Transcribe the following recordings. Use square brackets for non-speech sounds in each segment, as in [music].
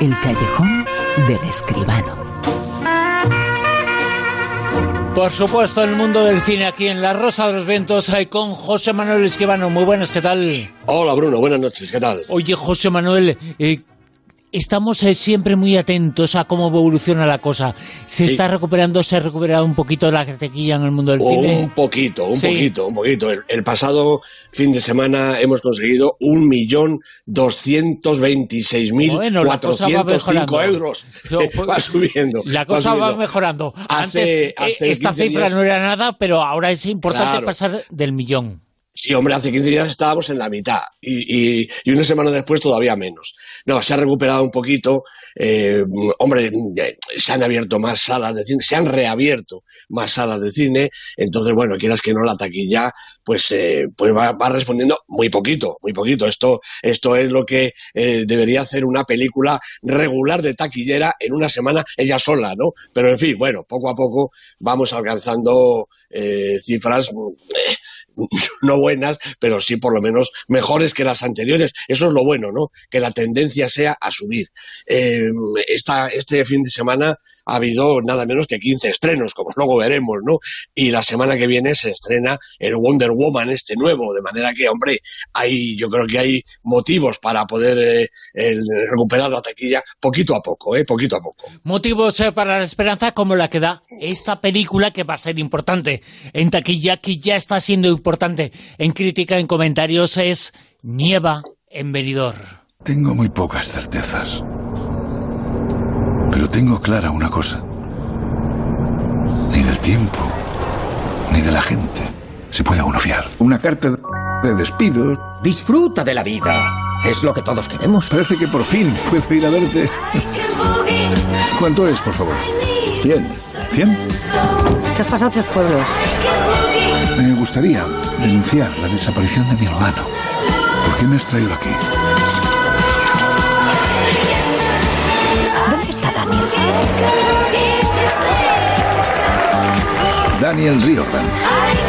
El callejón del escribano. Por supuesto, el mundo del cine aquí en La Rosa de los Vientos con José Manuel Escribano. Muy buenas, ¿qué tal? Hola Bruno, buenas noches, ¿qué tal? Oye, José Manuel, eh, estamos eh, siempre muy atentos a cómo evoluciona la cosa. ¿Se está recuperando, se ha recuperado un poquito la taquilla en el mundo del cine? Un poquito, un poquito, un poquito. El, pasado fin de semana hemos conseguido un millón doscientos veintiséis mil cuatrocientos cinco euros. va subiendo. La cosa va, mejorando. Antes esta cifra no era nada, pero ahora es importante pasar del millón. Sí, hombre, hace 15 días estábamos en la mitad y, una semana después todavía menos. No, se ha recuperado un poquito. Eh, hombre, eh, se han abierto más salas de cine, se han reabierto más salas de cine. Entonces, bueno, quieras que no, la taquilla pues, eh, pues va, respondiendo muy poquito, muy poquito. Esto, esto es lo que debería hacer una película regular de taquillera en una semana ella sola, ¿no? Pero en fin, bueno, poco a poco vamos alcanzando cifras [laughs] no buenas, pero sí por lo menos mejores que las anteriores. Eso es lo bueno, ¿no? Que la tendencia sea a subir. Eh, este fin de semana ha habido nada menos que 15 estrenos, como luego veremos, ¿no? Y la semana que viene se estrena el Wonder Woman este nuevo, de manera que, hombre, hay, yo creo que hay motivos para poder eh, recuperar la taquilla poquito a poco, ¿eh? Poquito a poco. Motivos eh, para la esperanza como la que da esta película que va a ser importante en taquilla, que ya está siendo importante en crítica, en comentarios, es Nieva en Benidorm. Tengo muy pocas certezas. Pero tengo clara una cosa. Ni del tiempo, ni de la gente se puede uno fiar. Una carta de despido. Disfruta de la vida. Es lo que todos queremos. Parece que por fin puedo ir a verte. ¿Cuánto es, por favor? Cien. ¿Cien? ¿Qué has pasado a otros pueblos? Me gustaría denunciar la desaparición de mi hermano. ¿Por qué me has traído aquí? Daniel Riordan.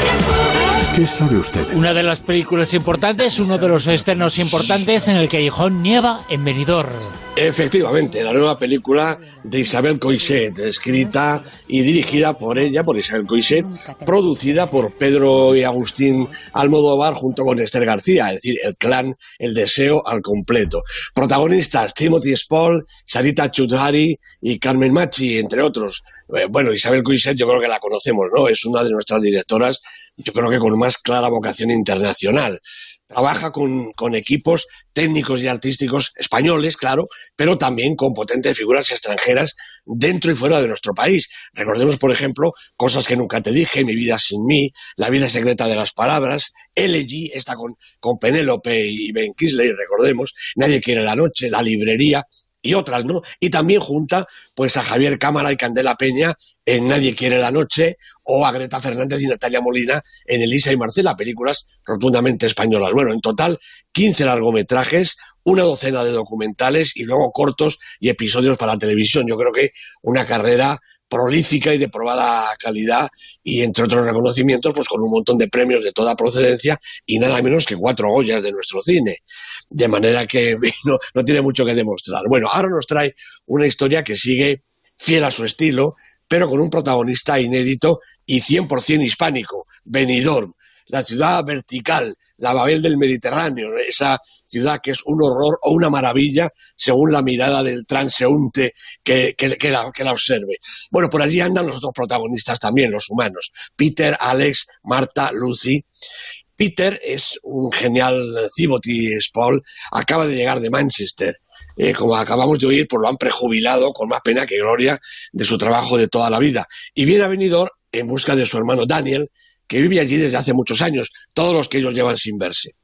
¿Qué sabe usted? Una de las películas importantes, uno de los estrenos importantes en el Callejón Nieva en Benidorm. Efectivamente, la nueva película de Isabel Coixet, escrita y dirigida por ella, por Isabel Coixet, producida por Pedro y Agustín Almodóvar junto con Esther García, es decir, el clan El Deseo al completo. Protagonistas Timothy Spall, Sarita Chudhari y Carmen Machi, entre otros. Eh, bueno, Isabel Coixet yo creo que la conocemos, ¿no? Es una de nuestras directoras, yo creo que con más clara vocación internacional trabaja con, con, equipos técnicos y artísticos españoles, claro, pero también con potentes figuras extranjeras dentro y fuera de nuestro país. Recordemos, por ejemplo, Cosas que nunca te dije, Mi vida sin mí, La vida secreta de las palabras, Elegy, esta con, con Penélope y Ben Kisley, recordemos, Nadie quiere la noche, La librería, y otras, ¿no? Y también junta pues a Javier Cámara y Candela Peña en Nadie quiere la noche o a Greta Fernández y Natalia Molina en Elisa y Marcela, películas rotundamente españolas. Bueno, en total 15 largometrajes, una docena de documentales y luego cortos y episodios para la televisión. Yo creo que una carrera prolífica y de probada calidad y entre otros reconocimientos, pues con un montón de premios de toda procedencia y nada menos que cuatro ollas de nuestro cine. De manera que [laughs] no, no tiene mucho que demostrar. Bueno, ahora nos trae una historia que sigue fiel a su estilo, pero con un protagonista inédito y 100% hispánico, Benidorm, la ciudad vertical la Babel del Mediterráneo, esa ciudad que es un horror o una maravilla según la mirada del transeúnte que, la, observe. Bueno, por allí andan los otros protagonistas también, los humanos, Peter, Alex, Marta, Lucy. Peter es un genial Timothy Spall, acaba de llegar de Manchester. Eh, como acabamos de oír, pues lo han prejubilado con más pena que gloria de su trabajo de toda la vida. Y viene a venidor en busca de su hermano Daniel, que vive allí desde hace muchos años, todos los que ellos llevan sin verse.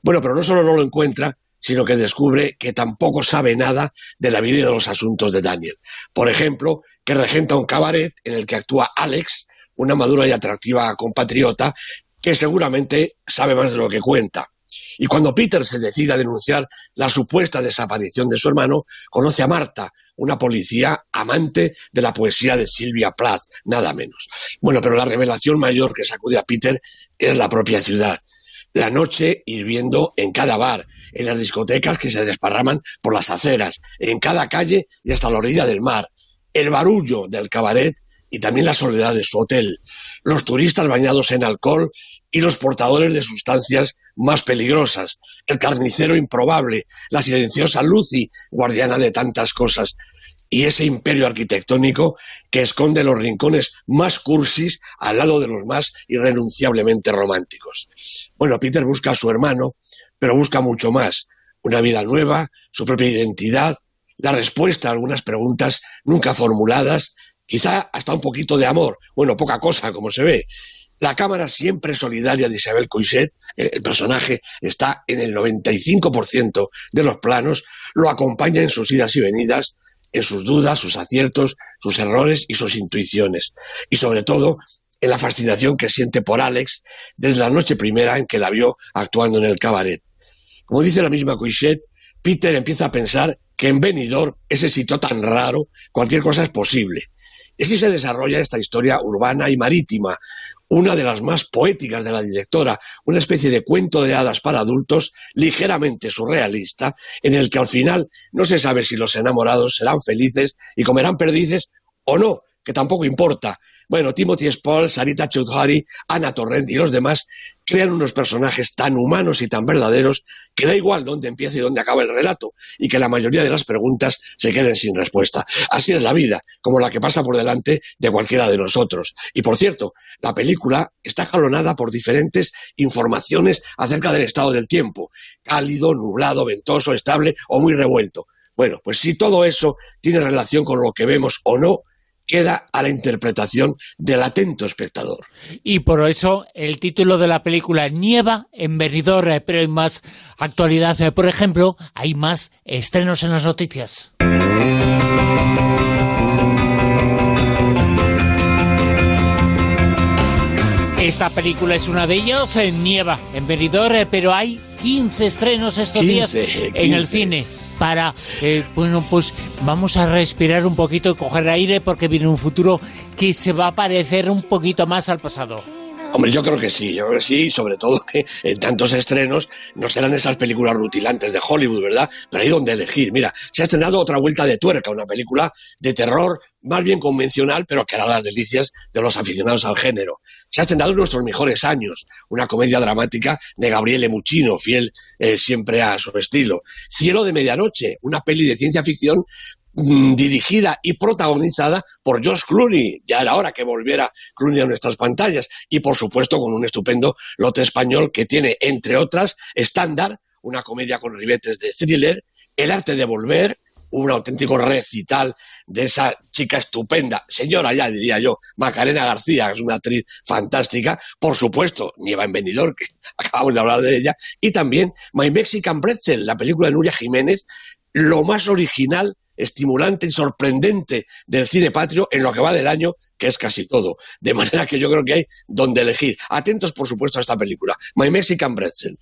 Bueno, pero no solo no lo encuentra, sino que descubre que tampoco sabe nada de la vida y de los asuntos de Daniel. Por ejemplo, que regenta un cabaret en el que actúa Alex, una madura y atractiva compatriota, que seguramente sabe más de lo que cuenta. Y cuando Peter se decide a denunciar la supuesta desaparición de su hermano, conoce a Marta, una policía amante de la poesía de Silvia Plath, nada menos. Bueno, pero la revelación mayor que sacude a Peter es la propia ciudad. La noche hirviendo en cada bar, en las discotecas que se desparraman por las aceras, en cada calle y hasta la orilla del mar, el barullo del cabaret y también la soledad de su hotel, los turistas bañados en alcohol y los portadores de sustancias más peligrosas, el carnicero improbable, la silenciosa Lucy, guardiana de tantas cosas, y ese imperio arquitectónico que esconde los rincones más cursis al lado de los más irrenunciablemente románticos. Bueno, Peter busca a su hermano, pero busca mucho más, una vida nueva, su propia identidad, la respuesta a algunas preguntas nunca formuladas, quizá hasta un poquito de amor, bueno, poca cosa, como se ve. La cámara siempre solidaria de Isabel Coixet, el personaje está en el 95% de los planos, lo acompaña en sus idas y venidas, en sus dudas, sus aciertos, sus errores y sus intuiciones. Y sobre todo, en la fascinación que siente por Alex desde la noche primera en que la vio actuando en el cabaret. Como dice la misma Coixet, Peter empieza a pensar que en Benidorm, ese sitio tan raro, cualquier cosa es posible. Y así se desarrolla esta historia urbana y marítima, una de las más poéticas de la directora, una especie de cuento de hadas para adultos ligeramente surrealista, en el que al final no se sabe si los enamorados serán felices y comerán perdices o no, que tampoco importa, bueno, Timothy Spall, Sarita Choudhury, Ana Torrent y los demás crean unos personajes tan humanos y tan verdaderos que da igual dónde empieza y dónde acaba el relato y que la mayoría de las preguntas se queden sin respuesta. Así es la vida, como la que pasa por delante de cualquiera de nosotros. Y por cierto, la película está jalonada por diferentes informaciones acerca del estado del tiempo, cálido, nublado, ventoso, estable o muy revuelto. Bueno, pues si todo eso tiene relación con lo que vemos o no, queda a la interpretación del atento espectador. Y por eso el título de la película Nieva en Benidorm, eh, pero hay más actualidad. Eh, por ejemplo, hay más estrenos en las noticias. Esta película es una de ellas, en Nieva en Benidorm, eh, pero hay 15 estrenos estos días en el cine para, eh, bueno, pues vamos a respirar un poquito y coger aire porque viene un futuro que se va a parecer un poquito más al pasado. Hombre, yo creo que sí, yo creo que sí, sobre todo que en tantos estrenos no serán esas películas rutilantes de Hollywood, ¿verdad? Pero hay donde elegir. Mira, se ha estrenado otra vuelta de tuerca, una película de terror más bien convencional, pero que hará las delicias de los aficionados al género. Se ha estrenado en nuestros mejores años, una comedia dramática de Gabriele Muccino, fiel eh, siempre a su estilo. Cielo de Medianoche, una peli de ciencia ficción Mm, dirigida y protagonizada por Josh Clooney. Ya era hora que volviera Clooney a nuestras pantallas. Y por supuesto con un estupendo lote español que tiene, entre otras, estándar, una comedia con ribetes de thriller, El arte de volver, un auténtico recital de esa chica estupenda, señora ya diría yo, Macarena García, que es una actriz fantástica, por supuesto, Nieva en Benidorm, que [laughs] acabamos de hablar de ella, y también My Mexican Pretzel, la película de Nuria Jiménez, lo más original estimulante y sorprendente del cine patrio en lo que va del año, que es casi todo. De manera que yo creo que hay donde elegir. Atentos, por supuesto, a esta película, My Mexican Bretzel.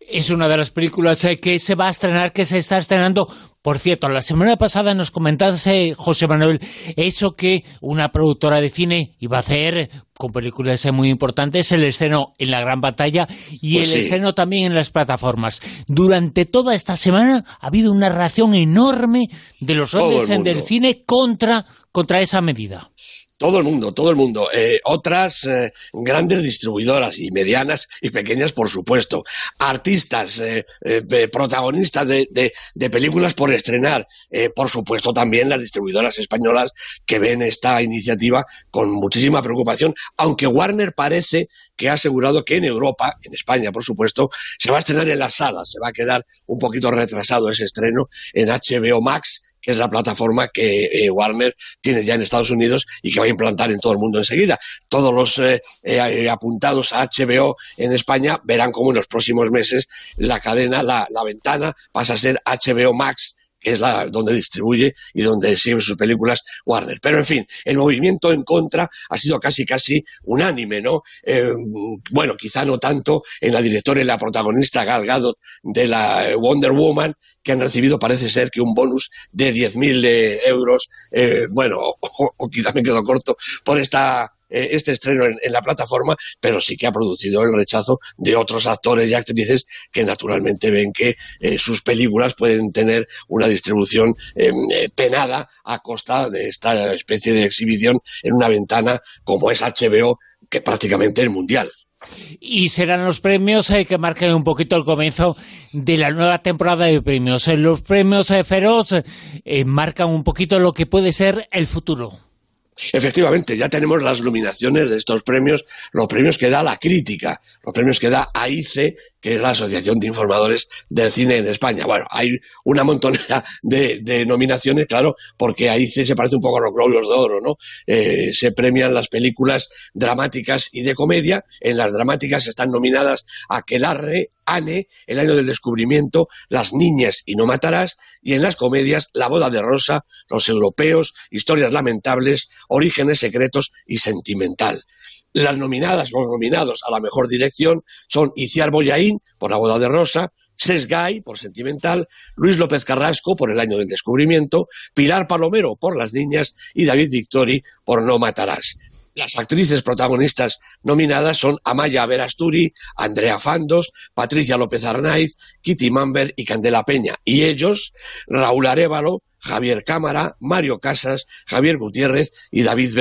Es una de las películas eh, que se va a estrenar, que se está estrenando. Por cierto, la semana pasada nos comentaste, José Manuel, eso que una productora de cine iba a hacer con películas eh, muy importantes, el estreno en la gran batalla y pues el estreno también en las plataformas. Durante toda esta semana ha habido una reacción enorme de los hombres del cine contra, contra esa medida. Todo el mundo, todo el mundo. Eh, otras eh, grandes distribuidoras y medianas y pequeñas, por supuesto. Artistas, eh, protagonistas de, de, películas por estrenar. por supuesto, también las distribuidoras españolas que ven esta iniciativa con muchísima preocupación, aunque Warner parece que ha asegurado que en Europa, en España, por supuesto, se va a estrenar en las salas. Se va a quedar un poquito retrasado ese estreno en HBO Max que es la plataforma que eh, Warner tiene ya en Estados Unidos y que va a implantar en todo el mundo enseguida. Todos los eh, eh, apuntados a HBO en España verán cómo en los próximos meses la cadena, la, la ventana pasa a ser HBO Max que es la donde distribuye y donde sirve sus películas Warner. Pero en fin, el movimiento en contra ha sido casi casi unánime, ¿no? bueno, quizá no tanto en la directora y la protagonista Gal Gadot de la Wonder Woman, que han recibido parece ser que un bonus de 10.000 euros, eh, bueno, [laughs] o, quizá me quedo corto, por esta eh, este estreno en, la plataforma, pero sí que ha producido el rechazo de otros actores y actrices que naturalmente ven que eh, sus películas pueden tener una distribución em, penada a costa de esta especie de exhibición en una ventana como es HBO, que prácticamente es mundial. Y serán los premios eh, que marquen un poquito el comienzo de la nueva temporada de premios. Eh, los premios eh, Feroz marcan un poquito lo que puede ser el futuro. Efectivamente, ya tenemos las nominaciones de estos premios, los premios que da la crítica, los premios que da AICE, que es la Asociación de Informadores del Cine en España. Bueno, hay una montonera de, nominaciones, claro, porque AICE se parece un poco a los Globos de Oro, ¿no? Eh, se premian las películas dramáticas y de comedia. En las dramáticas están nominadas Aquelarre, Anne, El año del descubrimiento, Las niñas y no matarás, y en las comedias La boda de Rosa, Los europeos, Historias lamentables, Orígenes secretos y Sentimental. Las nominadas o nominados a la mejor dirección son Iciar Boyaín por La boda de Rosa, Sesgay por Sentimental, Luis López Carrasco por El año del descubrimiento, Pilar Palomero por Las niñas y David Victori por No matarás. Las actrices protagonistas nominadas son Amaya Verasturi, Andrea Fandos, Patricia López Arnaiz, Kitty Mamber y Candela Peña. Y ellos, Raúl Arevalo, Javier Cámara, Mario Casas, Javier Gutiérrez y David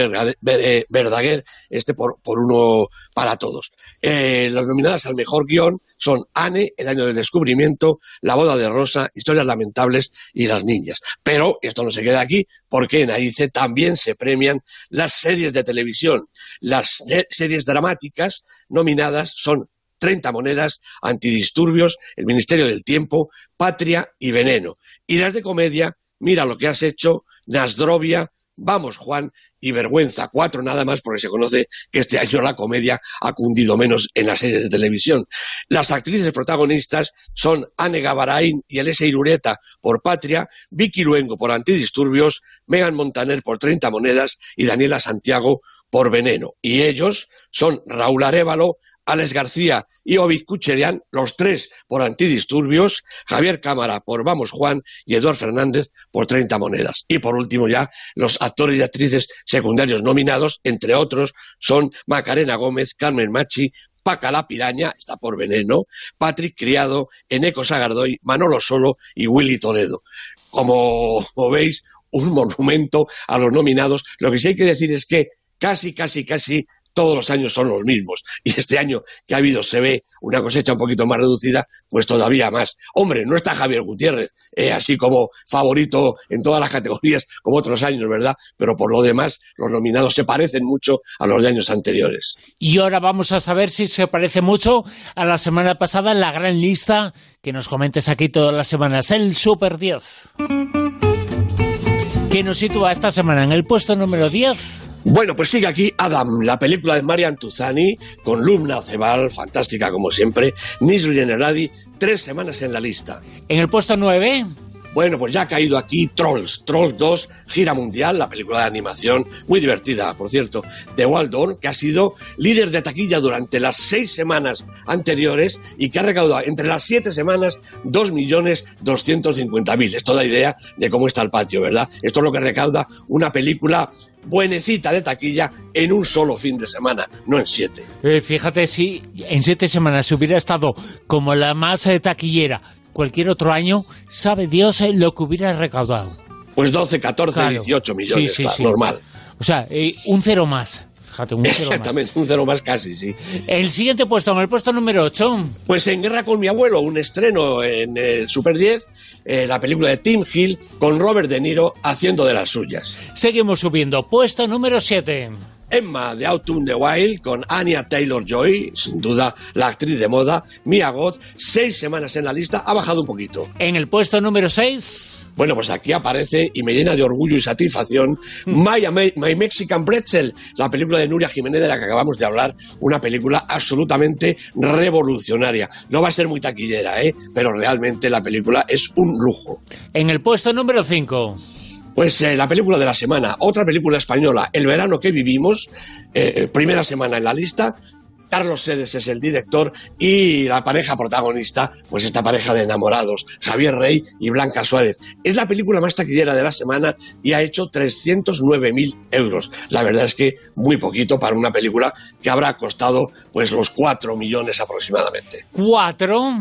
eh, Verdaguer, este por, uno para todos. Eh, las nominadas al mejor guion son Anne, El año del descubrimiento, La boda de Rosa, Historias lamentables y Las niñas. Pero esto no se queda aquí, porque en AICE también se premian las series de televisión. Las series dramáticas nominadas son 30 monedas, antidisturbios, el Ministerio del Tiempo, Patria y Veneno. Y las de comedia mira lo que has hecho, Nasdrovia, Vamos Juan y Vergüenza, cuatro nada más porque se conoce que este año la comedia ha cundido menos en las series de televisión. Las actrices protagonistas son Anne Gavarain y Elisa Irureta por Patria, Vicky Luengo por Antidisturbios, Megan Montaner por 30 monedas y Daniela Santiago por Veneno. Y ellos son Raúl Arevalo, Alex García y Ovid Kucherian, los tres por antidisturbios, Javier Cámara por Vamos Juan y Eduard Fernández por 30 monedas. Y por último ya, los actores y actrices secundarios nominados, entre otros, son Macarena Gómez, Carmen Machi, Paca la Piraña, está por veneno, Patrick Criado, Eneco Sagardoy, Manolo Solo y Willy Toledo. Como, como veis, un monumento a los nominados. Lo que sí hay que decir es que casi, casi, casi todos los años son los mismos. Y este año que ha habido se ve una cosecha un poquito más reducida, pues todavía más. Hombre, no está Javier Gutiérrez, eh, así como favorito en todas las categorías como otros años, ¿verdad? Pero por lo demás, los nominados se parecen mucho a los de años anteriores. Y ahora vamos a saber si se parece mucho a la semana pasada, la gran lista que nos comentes aquí todas las semanas, el Super 10. ¿Qué nos sitúa esta semana en el puesto número 10? Bueno, pues sigue aquí Adam, la película de Marian Tuzani, con Lumna Cebal, fantástica como siempre, Nisri Generadi, tres semanas en la lista. En el puesto 9... Bueno, pues ya ha caído aquí Trolls, Trolls 2, gira mundial, la película de animación, muy divertida, por cierto, de Waldorf, que ha sido líder de taquilla durante las seis semanas anteriores y que ha recaudado entre las siete semanas 2.250.000. Esto da idea de cómo está el patio, ¿verdad? Esto es lo que recauda una película buenecita de taquilla en un solo fin de semana, no en siete. Eh, fíjate si en siete semanas hubiera estado como la más eh, taquillera cualquier otro año, sabe Dios eh, lo que hubiera recaudado. Pues 12, 14, 18 millones, normal. O sea, un cero más. Exactamente, un cero más casi, sí. El siguiente puesto, en el puesto número 8. Pues en Guerra con mi abuelo, un estreno en el Super 10, eh, la película de Tim Hill con Robert De Niro haciendo de las suyas. Seguimos subiendo, puesto número 7. Emma de Out the Wild con Anya Taylor Joy, sin duda la actriz de moda, Mia Goth, seis semanas en la lista, ha bajado un poquito. En el puesto número 6. Bueno, pues aquí aparece y me llena de orgullo y satisfacción My, My, Mexican Pretzel, la película de Nuria Jiménez de la que acabamos de hablar, una película absolutamente revolucionaria. No va a ser muy taquillera, ¿eh? pero realmente la película es un lujo. En el puesto número 5. Pues eh, la película de la semana, otra película española, El verano que vivimos, eh, primera semana en la lista, Carlos Sedes es el director y la pareja protagonista, pues esta pareja de enamorados, Javier Rey y Blanca Suárez. Es la película más taquillera de la semana y ha hecho 309.000 euros. La verdad es que muy poquito para una película que habrá costado pues los 4 millones aproximadamente. ¿Cuatro?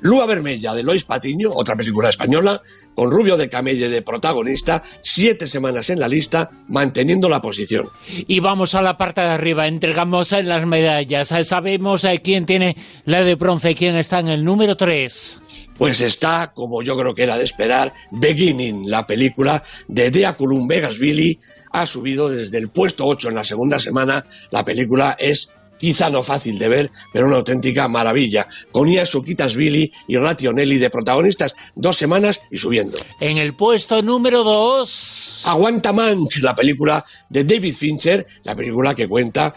Lua Vermella de Lois Patiño, otra película española, con Rubio de Camelle de protagonista, siete semanas en la lista, manteniendo la posición. Y vamos a la parte de arriba, entregamos las medallas. Sabemos eh, quién tiene la de bronce y quién está en el número 3. Pues está, como yo creo que era de esperar, Beginning, la película de Dea Vegas Billy, ha subido desde el puesto 8 en la segunda semana. La película es quizá no fácil de ver, pero una auténtica maravilla. Con Suquitas Billy y Rationelli de protagonistas, dos semanas y subiendo. En el puesto número dos... Aguanta Manch, la película de David Fincher, la película que cuenta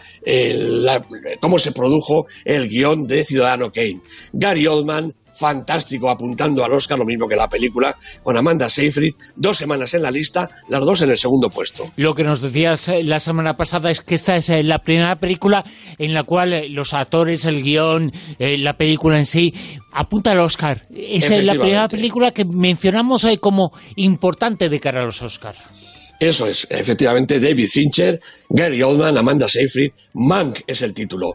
cómo se produjo el guion de Ciudadano Kane. Gary Oldman, fantástico apuntando al Oscar, lo mismo que la película, con Amanda Seyfried, dos semanas en la lista, las dos en el segundo puesto. Lo que nos decías eh, la semana pasada es que esta es eh, la primera película en la cual eh, los actores, el guion, la película en sí, apunta al Oscar. Es la primera película que mencionamos como importante de cara a los Oscars. Eso es, efectivamente, David Fincher, Gary Oldman, Amanda Seyfried, Mank es el título.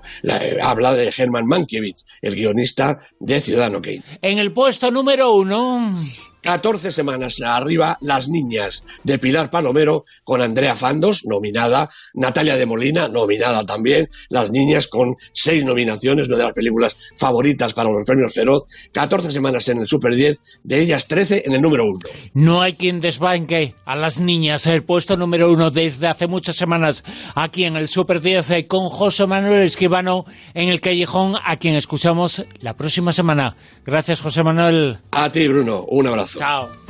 habla de Herman Mankiewicz, el guionista de Ciudadano Kane. En el puesto número uno... 14 semanas arriba, Las Niñas, de Pilar Palomero, con Andrea Fandos, nominada, Natalia de Molina, nominada también, Las Niñas, con seis nominaciones, una de las películas favoritas para los premios Feroz, 14 semanas en el Super 10, de ellas 13 en el número 1. No hay quien desbanque a Las Niñas, el puesto número 1 desde hace muchas semanas, aquí en el Super 10, eh, con José Manuel Esquivano en el Callejón, a quien escuchamos la próxima semana. Gracias, José Manuel. A ti, Bruno. Un abrazo. Chao.